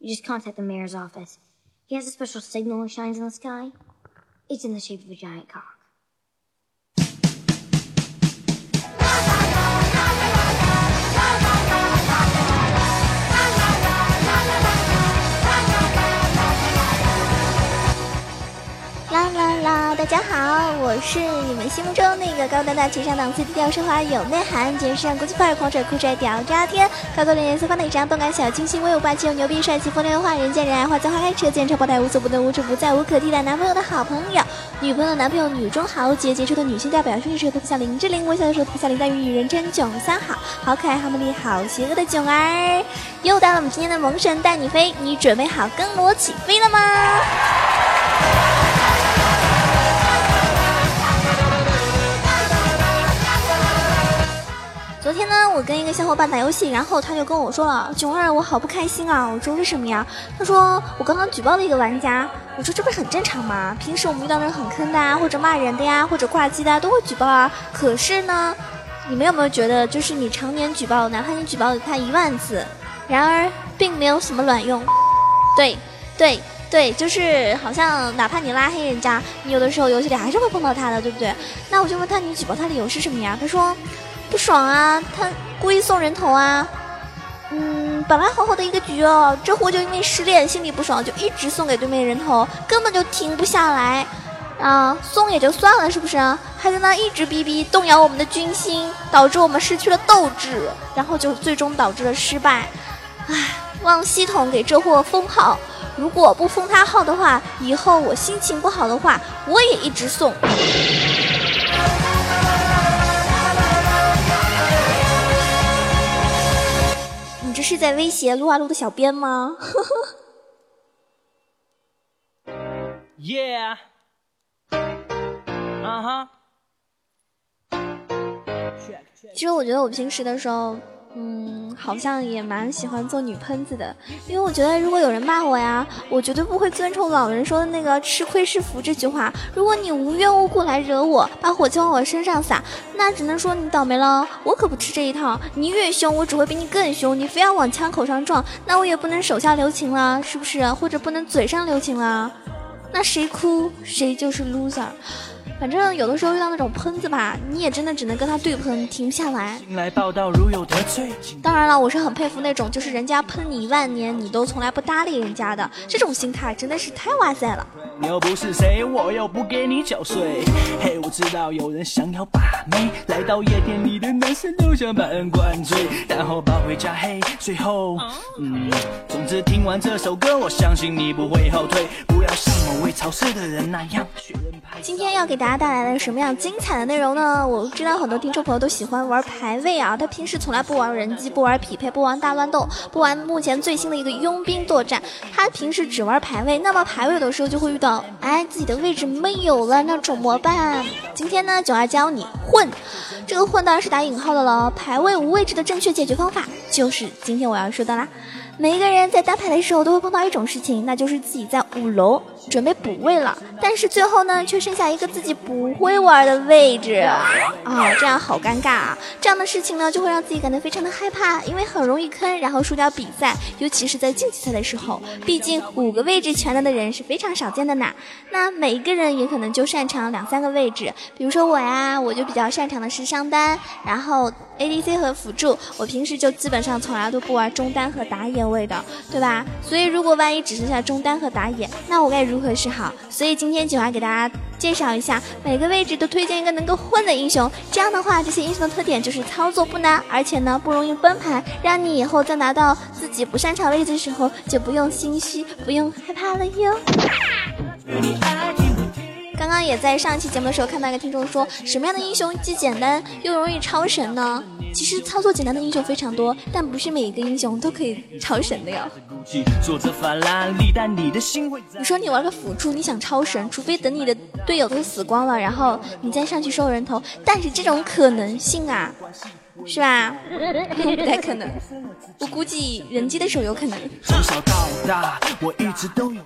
You just contact the mayor's office. He has a special signal that shines in the sky. It's in the shape of a giant cock. 大家好，我是你们心目中那个高大大、情商档次、低调奢华、有内涵、简直时尚国际范儿、狂拽酷拽屌炸天、高高冷颜色放内张、动感小清新、威武霸气又牛逼、帅气风流话、人见人爱、花见花开、车见车爆胎、无所不能、无处不在、无可替代男朋友的好朋友、女朋友的男朋友、女中豪杰、杰出的女性代表、兄弟时候特别像林志玲，微笑的时候特别像林黛玉，与人称囧三好，好可爱、好美丽、好邪恶的囧儿。又到了我们今天的萌神带你飞，你准备好跟我起飞了吗？昨天呢，我跟一个小伙伴打游戏，然后他就跟我说了：“囧儿，我好不开心啊！”我说：“为什么呀？”他说：“我刚刚举报了一个玩家。”我说：“这不是很正常吗？平时我们遇到那种很坑的啊，或者骂人的呀，或者挂机的，都会举报啊。可是呢，你们有没有觉得，就是你常年举报，哪怕你举报了他一万次，然而并没有什么卵用？对，对。”对，就是好像哪怕你拉黑人家，你有的时候游戏里还是会碰到他的，对不对？那我就问他，你举报他理由是什么呀？他说不爽啊，他故意送人头啊。嗯，本来好好的一个局哦，这货就因为失恋心里不爽，就一直送给对面人头，根本就停不下来啊。送也就算了，是不是？还在那一直逼逼，动摇我们的军心，导致我们失去了斗志，然后就最终导致了失败。唉，望系统给这货封号。如果不封他号的话，以后我心情不好的话，我也一直送。你这是在威胁撸啊撸的小编吗？Yeah，啊哈。其实我觉得我平时的时候。嗯，好像也蛮喜欢做女喷子的，因为我觉得如果有人骂我呀，我绝对不会遵从老人说的那个“吃亏是福”这句话。如果你无缘无故来惹我，把火气往我身上撒，那只能说你倒霉了。我可不吃这一套，你越凶，我只会比你更凶。你非要往枪口上撞，那我也不能手下留情了，是不是？或者不能嘴上留情了？那谁哭谁就是 loser。反正有的时候遇到那种喷子吧，你也真的只能跟他对喷，停不下来。当然了，我是很佩服那种就是人家喷你一万年，你都从来不搭理人家的这种心态，真的是太哇塞了。你又不是谁，我又不给你缴税。嘿，我知道有人想要把妹，来到夜店里的男生都想把人灌醉，然后抱回家。嘿，最后，嗯，总之听完这首歌，我相信你不会后退，不要像某位潮湿的人那样。今天要给大家带来了什么样精彩的内容呢？我知道很多听众朋友都喜欢玩排位啊，他平时从来不玩人机，不玩匹配，不玩大乱斗，不玩目前最新的一个佣兵作战，他平时只玩排位。那么排位有的时候就会遇到，哎，自己的位置没有了，那怎么办？今天呢，就要教你混，这个混当然是打引号的了。排位无位置的正确解决方法，就是今天我要说的啦。每一个人在打排的时候都会碰到一种事情，那就是自己在五楼准备补位了，但是最后呢，却剩下一个自己不会玩的位置啊，这样好尴尬啊！这样的事情呢，就会让自己感到非常的害怕，因为很容易坑，然后输掉比赛，尤其是在竞技赛的时候，毕竟五个位置全能的人是非常少见的呢。那每一个人也可能就擅长两三个位置，比如说我呀，我就比较擅长的是上单，然后 ADC 和辅助，我平时就基本上从来都不玩中单和打野。位的，对吧？所以如果万一只剩下中单和打野，那我该如何是好？所以今天九儿给大家介绍一下，每个位置都推荐一个能够混的英雄。这样的话，这些英雄的特点就是操作不难，而且呢不容易崩盘，让你以后在拿到自己不擅长位置的时候就不用心虚，不用害怕了哟。刚刚也在上一期节目的时候看到一个听众说，什么样的英雄既简单又容易超神呢？其实操作简单的英雄非常多，但不是每一个英雄都可以超神的哟。你说你玩个辅助，你想超神，除非等你的队友都死光了，然后你再上去收人头。但是这种可能性啊，是吧？不太可能。我估计人机的时候有可能。从小到大，我一直都有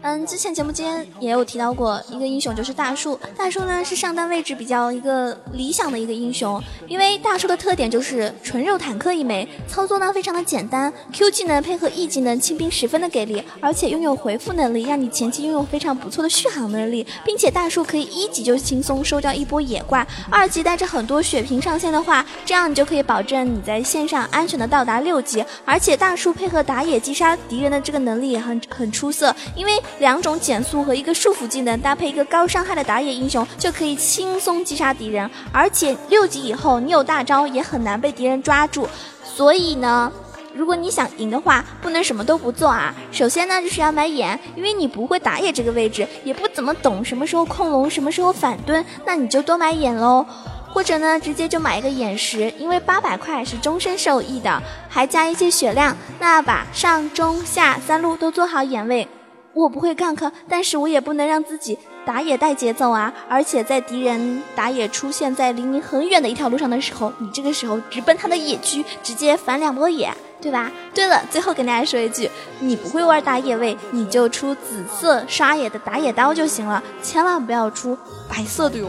嗯，之前节目间也有提到过一个英雄，就是大树。大树呢是上单位置比较一个理想的一个英雄，因为大树的特点就是纯肉坦克一枚，操作呢非常的简单，Q 技能配合 E 技能清兵十分的给力，而且拥有回复能力，让你前期拥有非常不错的续航能力，并且大树可以一级就轻松收掉一波野怪，二级带着很多血瓶上线的话，这样你就可以保证你在线上安全的到达六级，而且大树配合打野击杀敌人的这个能力也很很出色，因为。两种减速和一个束缚技能搭配一个高伤害的打野英雄，就可以轻松击杀敌人。而且六级以后，你有大招也很难被敌人抓住。所以呢，如果你想赢的话，不能什么都不做啊。首先呢，就是要买眼，因为你不会打野这个位置，也不怎么懂什么时候控龙，什么时候反蹲，那你就多买眼喽。或者呢，直接就买一个眼石，因为八百块是终身受益的，还加一些血量。那把上中下三路都做好眼位。我不会 gank，但是我也不能让自己打野带节奏啊！而且在敌人打野出现在离你很远的一条路上的时候，你这个时候直奔他的野区，直接反两波野，对吧？对了，最后跟大家说一句，你不会玩打野位，你就出紫色刷野的打野刀就行了，千万不要出白色的哟！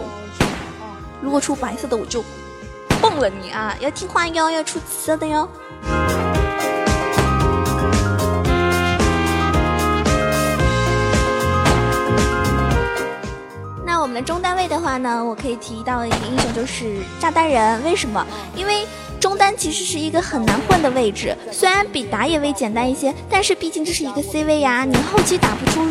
如果出白色的，我就蹦了你啊！要听话哟，要出紫色的哟。们的中单位的话呢，我可以提到的一个英雄就是炸弹人。为什么？因为中单其实是一个很难混的位置，虽然比打野位简单一些，但是毕竟这是一个 C 位呀，你后期打不出。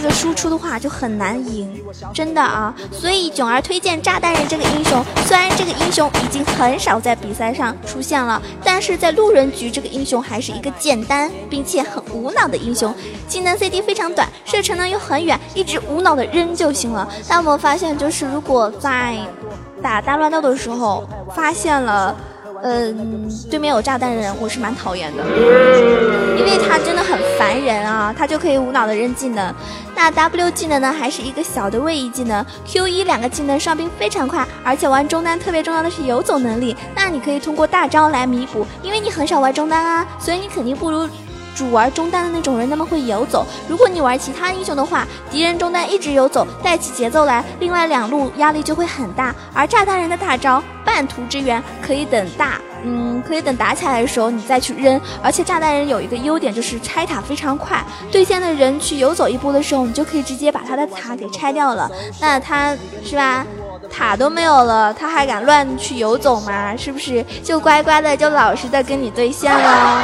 这个输出的话就很难赢，真的啊！所以囧儿推荐炸弹人这个英雄。虽然这个英雄已经很少在比赛上出现了，但是在路人局这个英雄还是一个简单并且很无脑的英雄。技能 CD 非常短，射程呢又很远，一直无脑的扔就行了。但我们发现，就是如果在打大乱斗的时候发现了。嗯，对面有炸弹人，我是蛮讨厌的，因为他真的很烦人啊，他就可以无脑的扔技能。那 W 技能呢，还是一个小的位移技能，Q 一两个技能上兵非常快，而且玩中单特别重要的是游走能力，那你可以通过大招来弥补，因为你很少玩中单啊，所以你肯定不如。主玩中单的那种人那么会游走，如果你玩其他英雄的话，敌人中单一直游走，带起节奏来，另外两路压力就会很大。而炸弹人的大招半途支援可以等大，嗯，可以等打起来的时候你再去扔。而且炸弹人有一个优点就是拆塔非常快，对线的人去游走一波的时候，你就可以直接把他的塔给拆掉了。那他是吧？塔都没有了，他还敢乱去游走吗？是不是就乖乖的就老实的跟你对线了？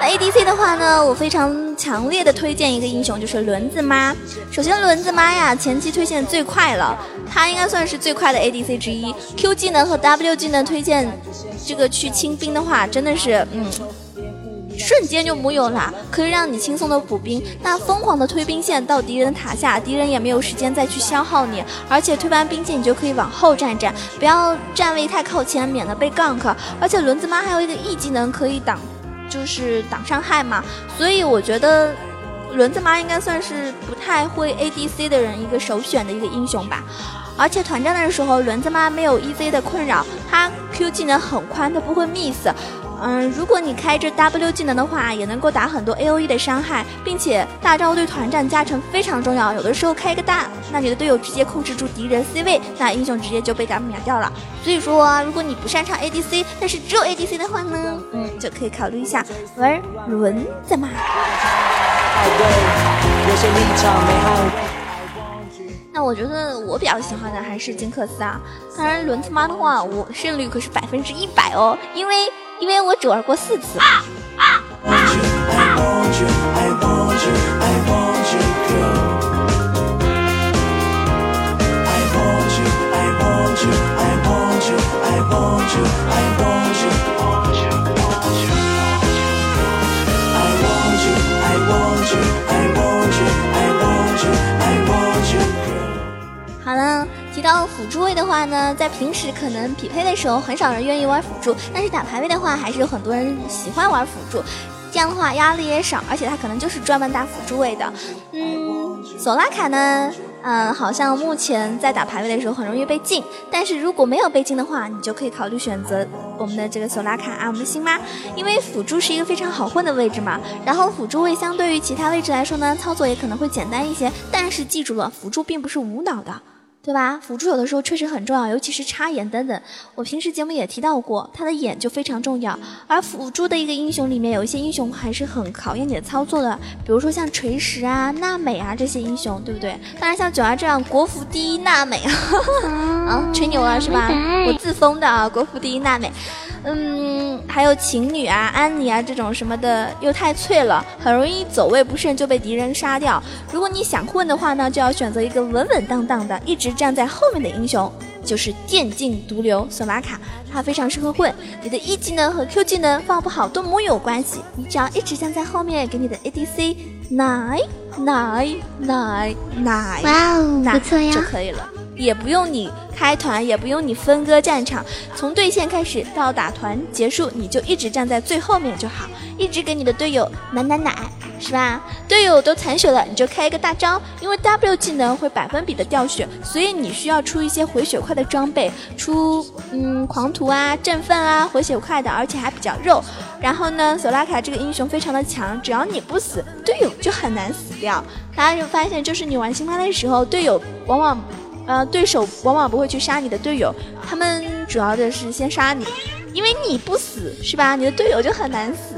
那 ADC 的话呢，我非常强烈的推荐一个英雄，就是轮子妈。首先，轮子妈呀，前期推线最快了，他应该算是最快的 ADC 之一。Q 技能和 W 技能推荐，这个去清兵的话，真的是，嗯，瞬间就木有了，可以让你轻松的补兵。那疯狂的推兵线到敌人塔下，敌人也没有时间再去消耗你，而且推完兵线，你就可以往后站站，不要站位太靠前，免得被 gank。而且轮子妈还有一个 E 技能可以挡。就是挡伤害嘛，所以我觉得轮子妈应该算是不太会 ADC 的人一个首选的一个英雄吧。而且团战的时候，轮子妈没有 EZ 的困扰，她 Q 技能很宽，她不会 miss。嗯，如果你开着 W 技能的话，也能够打很多 A O E 的伤害，并且大招对团战加成非常重要。有的时候开一个大，那你的队友直接控制住敌人 C 位，那英雄直接就被他秒掉了。所以说，如果你不擅长 A D C，但是只有 A D C 的话呢，嗯，就可以考虑一下玩轮子嘛。那我觉得我比较喜欢的还是金克斯啊。当然轮次妈的话，我胜率可是百分之一百哦，因为。因为我只玩过四次。提到辅助位的话呢，在平时可能匹配的时候很少人愿意玩辅助，但是打排位的话还是有很多人喜欢玩辅助，这样的话压力也少，而且他可能就是专门打辅助位的。嗯，索拉卡呢？嗯，好像目前在打排位的时候很容易被禁，但是如果没有被禁的话，你就可以考虑选择我们的这个索拉卡啊，我们的星妈，因为辅助是一个非常好混的位置嘛。然后辅助位相对于其他位置来说呢，操作也可能会简单一些，但是记住了，辅助并不是无脑的。对吧？辅助有的时候确实很重要，尤其是插眼等等。我平时节目也提到过，他的眼就非常重要。而辅助的一个英雄里面，有一些英雄还是很考验你的操作的，比如说像锤石啊、娜美啊这些英雄，对不对？当然像九儿这样国服第一娜美啊，吹牛了是吧？我自封的啊，国服第一娜美。嗯，还有琴女啊、安妮啊这种什么的，又太脆了，很容易走位不慎就被敌人杀掉。如果你想混的话呢，就要选择一个稳稳当当的，一直站在后面的英雄，就是电竞毒瘤索拉卡，它非常适合混。你的 E 技能和 Q 技能放不好都没有关系，你只要一直站在后面，给你的 ADC 奶奶奶奶，哇哦，不错呀，就可以了。也不用你开团，也不用你分割战场，从对线开始到打团结束，你就一直站在最后面就好，一直给你的队友奶奶奶，是吧？队友都残血了，你就开一个大招，因为 W 技能会百分比的掉血，所以你需要出一些回血快的装备，出嗯狂徒啊、振奋啊，回血快的，而且还比较肉。然后呢，索拉卡这个英雄非常的强，只要你不死，队友就很难死掉。大家就发现，就是你玩星妈的时候，队友往往。呃，对手往往不会去杀你的队友，他们主要的是先杀你，因为你不死是吧？你的队友就很难死。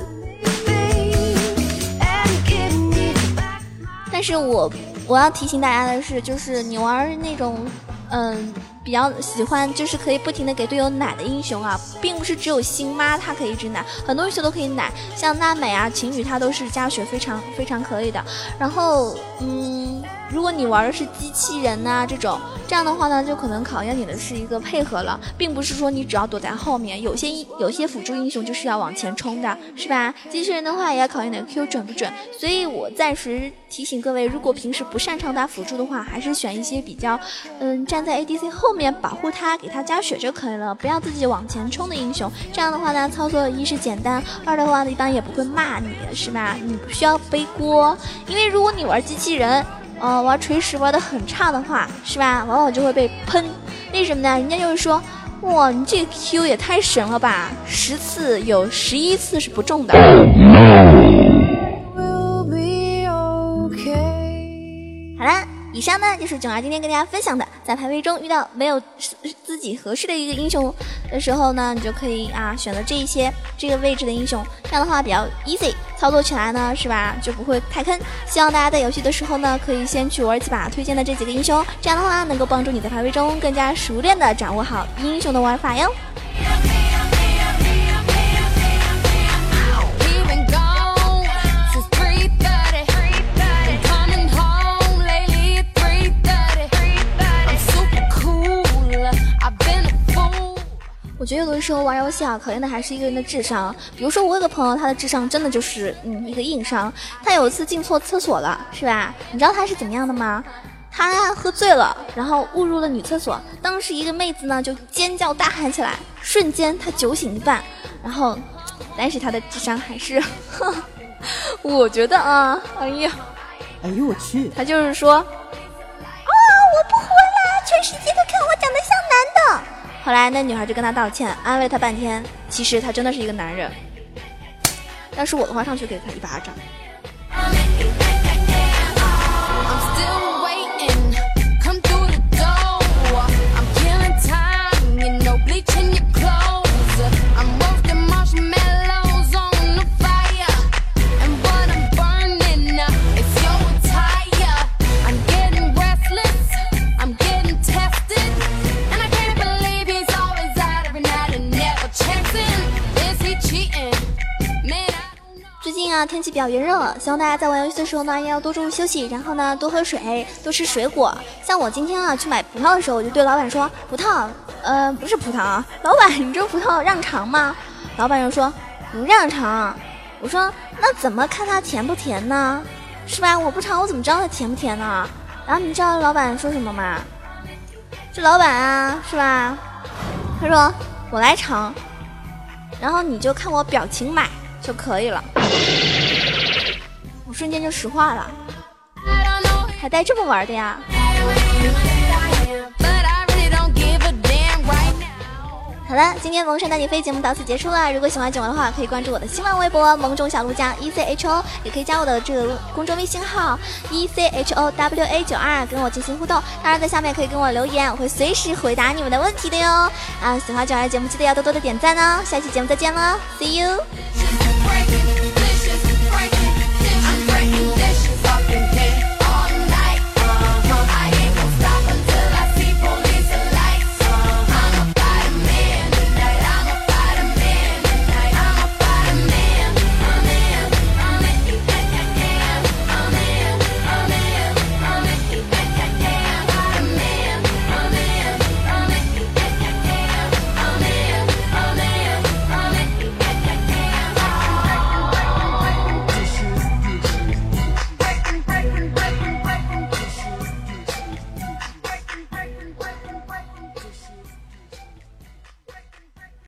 但是我我要提醒大家的是，就是你玩那种嗯比较喜欢就是可以不停的给队友奶的英雄啊，并不是只有星妈它可以一直奶，很多英雄都可以奶，像娜美啊、晴雨它都是加血非常非常可以的。然后嗯。如果你玩的是机器人呐，这种这样的话呢，就可能考验你的是一个配合了，并不是说你只要躲在后面，有些有些辅助英雄就是要往前冲的，是吧？机器人的话也要考验你的 Q 准不准，所以我暂时提醒各位，如果平时不擅长打辅助的话，还是选一些比较，嗯，站在 ADC 后面保护他，给他加血就可以了，不要自己往前冲的英雄。这样的话呢，操作一是简单，二的话呢，一般也不会骂你，是吧？你不需要背锅，因为如果你玩机器人。呃，玩锤石玩的很差的话，是吧？往往就会被喷。为什么呢？人家就是说，哇，你这个 Q 也太神了吧！十次有十一次是不中的。以上呢就是囧儿今天跟大家分享的，在排位中遇到没有自己合适的一个英雄的时候呢，你就可以啊选择这一些这个位置的英雄，这样的话比较 easy，操作起来呢是吧就不会太坑。希望大家在游戏的时候呢，可以先去玩几把推荐的这几个英雄，这样的话能够帮助你在排位中更加熟练的掌握好英雄的玩法哟。我觉得有时候玩游戏啊，考验的还是一个人的智商。比如说，我有个朋友，他的智商真的就是嗯一个硬伤。他有一次进错厕所了，是吧？你知道他是怎么样的吗？他喝醉了，然后误入了女厕所。当时一个妹子呢就尖叫大喊起来，瞬间他酒醒一半。然后，但是他的智商还是，我觉得啊，哎呀，哎呦我去，他就是说，啊，我不会啦，全世界都。后来那女孩就跟他道歉，安慰他半天。其实他真的是一个男人。要是我的话，上去给他一巴掌。天气比较炎热，希望大家在玩游戏的时候呢，要多注意休息，然后呢，多喝水，多吃水果。像我今天啊去买葡萄的时候，我就对老板说：“葡萄，呃，不是葡萄啊，老板，你这葡萄让尝吗？”老板又说：“不让尝。”我说：“那怎么看它甜不甜呢？是吧？我不尝，我怎么知道它甜不甜呢？”然后你知道老板说什么吗？这老板啊，是吧？他说：“我来尝，然后你就看我表情买。”就可以了，我瞬间就石化了，还带这么玩的呀？好了，今天萌神带你飞节目到此结束了。如果喜欢九儿的话，可以关注我的新浪微博“萌种小鹿酱 E C H O”，也可以加我的这个公众微信号 “E C H O W A 九二”跟我进行互动。当然，在下面可以跟我留言，我会随时回答你们的问题的哟。啊，喜欢九儿的节目，记得要多多的点赞哦。下期节目再见了，See you。